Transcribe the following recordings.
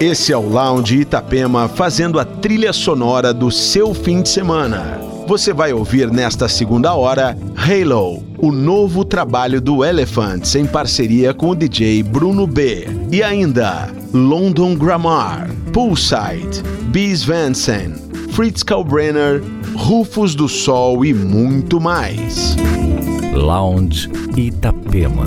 Esse é o Lounge Itapema fazendo a trilha sonora do seu fim de semana. Você vai ouvir nesta segunda hora Halo, o novo trabalho do Elephants em parceria com o DJ Bruno B. E ainda London Grammar, Poolside, Bees Vansen, Fritz Kalbrenner, Rufus do Sol e muito mais. Lounge Itapema.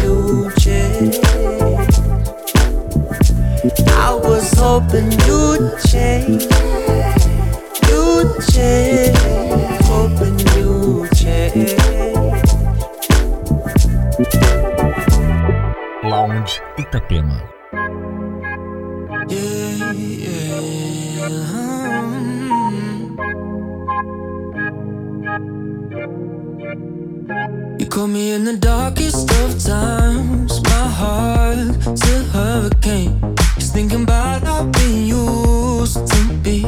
hoping you'd change. You'd change. Hoping you'd change. Lounge Itapema. Yeah, yeah. You caught me in the darkest of times. My heart's a hurricane. Just thinking about how we used to be.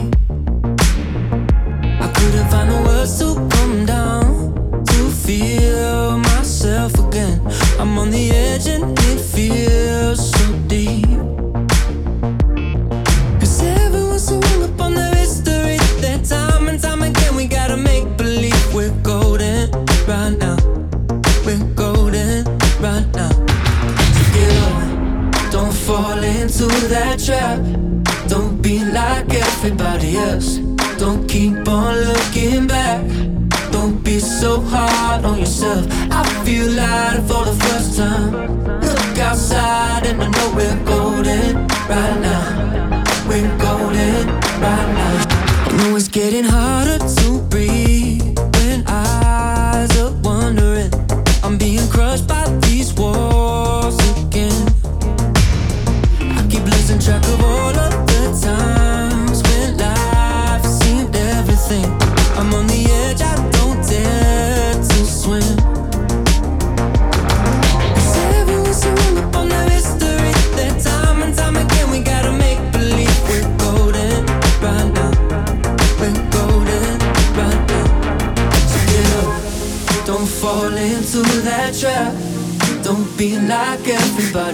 I couldn't find the words to come down to feel myself again. I'm on the edge and it feels so deep. Trap. Don't be like everybody else. Don't keep on looking back. Don't be so hard on yourself. I feel lighter for the first time. Look outside and I know we're golden right now. We're golden right now. I know it's getting harder to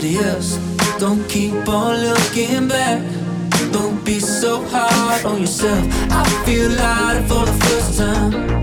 else. Don't keep on looking back. Don't be so hard on yourself. I feel lighter for the first time.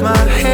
my head.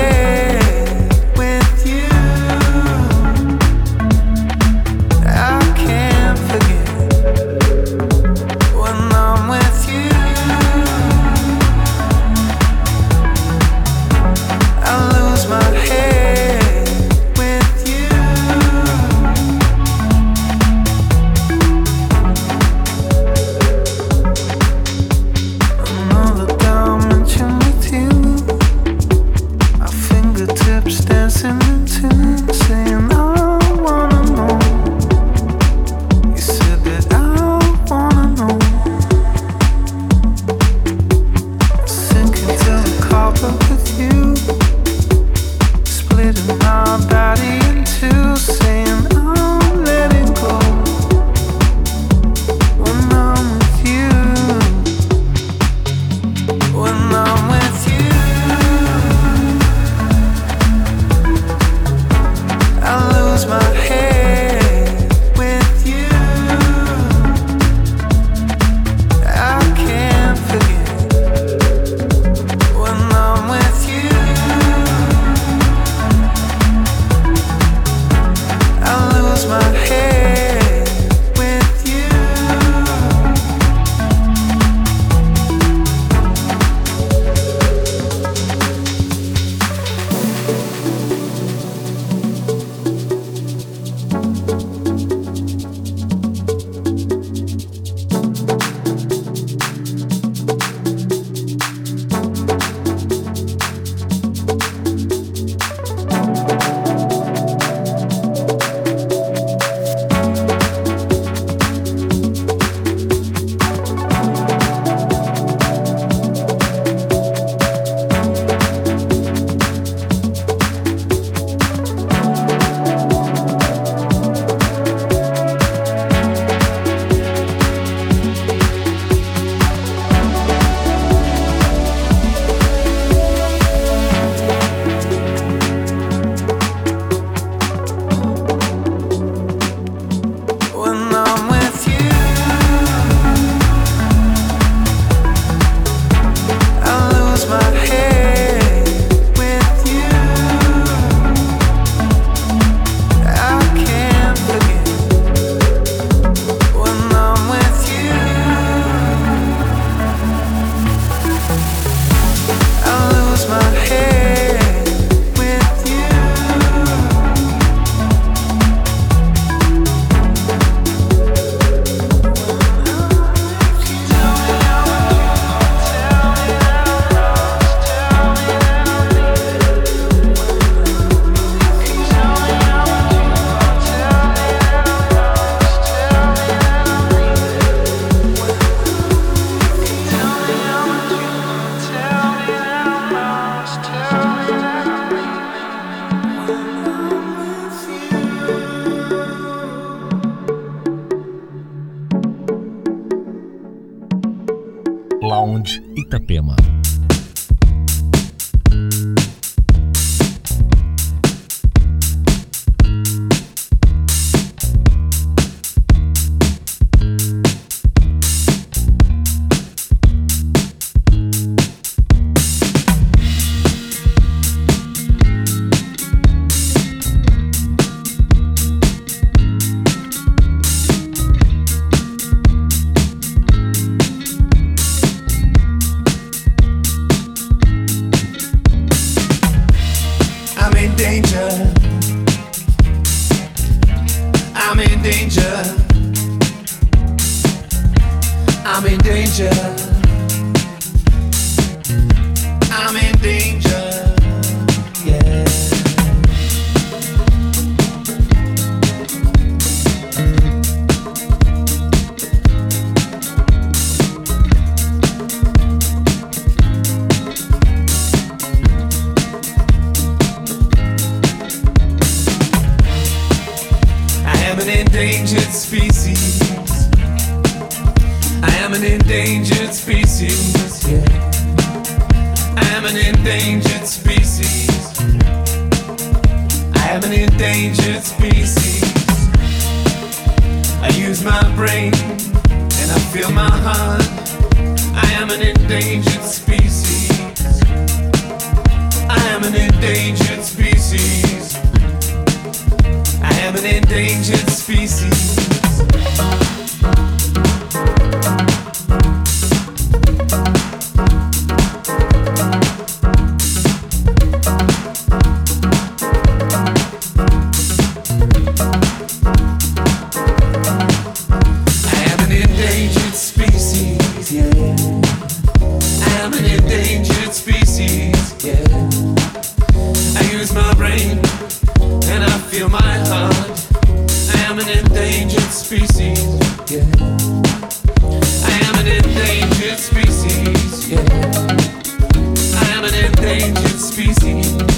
It's species.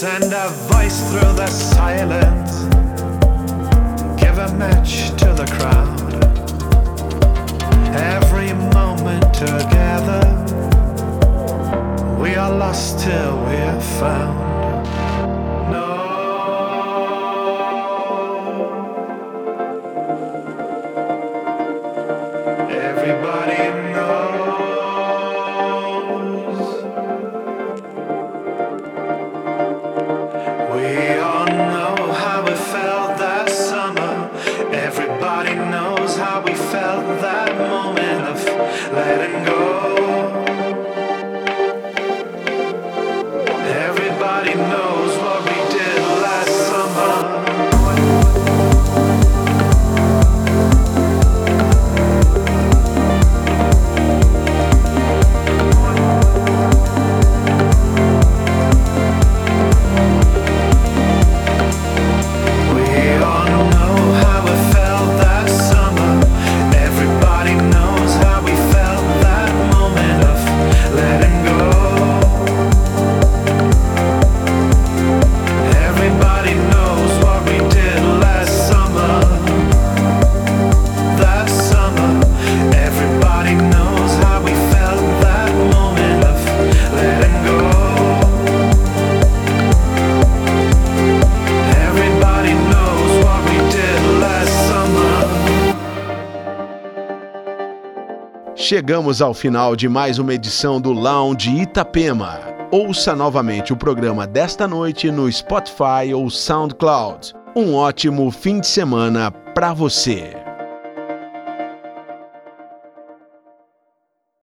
Send a voice through the silence. Give a match to the crowd. Every moment together, we are lost till we are found. Chegamos ao final de mais uma edição do Lounge Itapema. Ouça novamente o programa desta noite no Spotify ou SoundCloud. Um ótimo fim de semana para você.